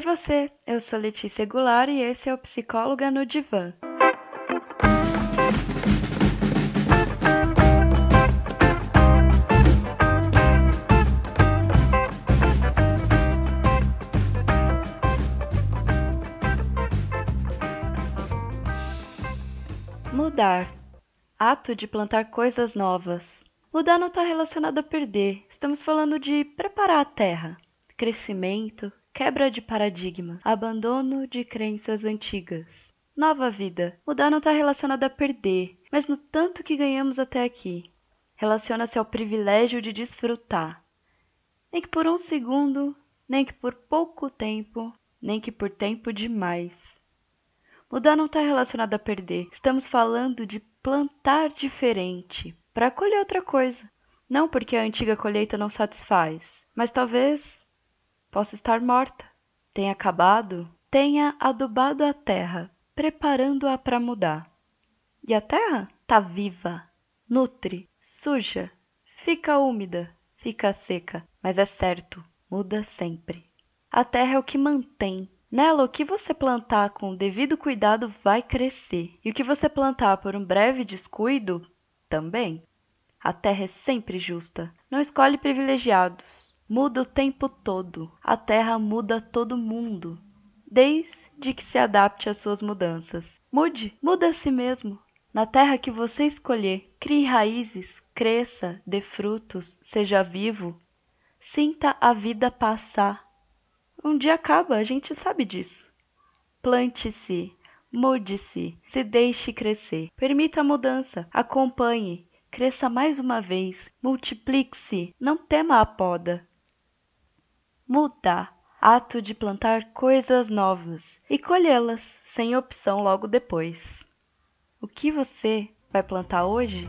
Oi você, eu sou Letícia Goulart e esse é o Psicóloga no Divã. Mudar. Ato de plantar coisas novas. Mudar não está relacionado a perder. Estamos falando de preparar a terra. Crescimento, quebra de paradigma, abandono de crenças antigas. Nova vida. Mudar não está relacionado a perder, mas no tanto que ganhamos até aqui. Relaciona-se ao privilégio de desfrutar. Nem que por um segundo, nem que por pouco tempo, nem que por tempo demais. Mudar não está relacionado a perder. Estamos falando de plantar diferente para colher outra coisa. Não porque a antiga colheita não satisfaz, mas talvez possa estar morta, tenha acabado, tenha adubado a terra, preparando-a para mudar. E a terra está viva, nutre, suja, fica úmida, fica seca, mas é certo, muda sempre. A terra é o que mantém, Nela, o que você plantar com o devido cuidado vai crescer, e o que você plantar por um breve descuido também. A terra é sempre justa, não escolhe privilegiados. Muda o tempo todo, a terra muda todo mundo, desde que se adapte às suas mudanças. Mude, muda a si mesmo. Na terra que você escolher, crie raízes, cresça, dê frutos, seja vivo. Sinta a vida passar um dia acaba, a gente sabe disso. Plante-se, mude-se, se deixe crescer. Permita a mudança, acompanhe, cresça mais uma vez, multiplique-se, não tema a poda. Mudar, ato de plantar coisas novas e colhê-las sem opção logo depois. O que você vai plantar hoje?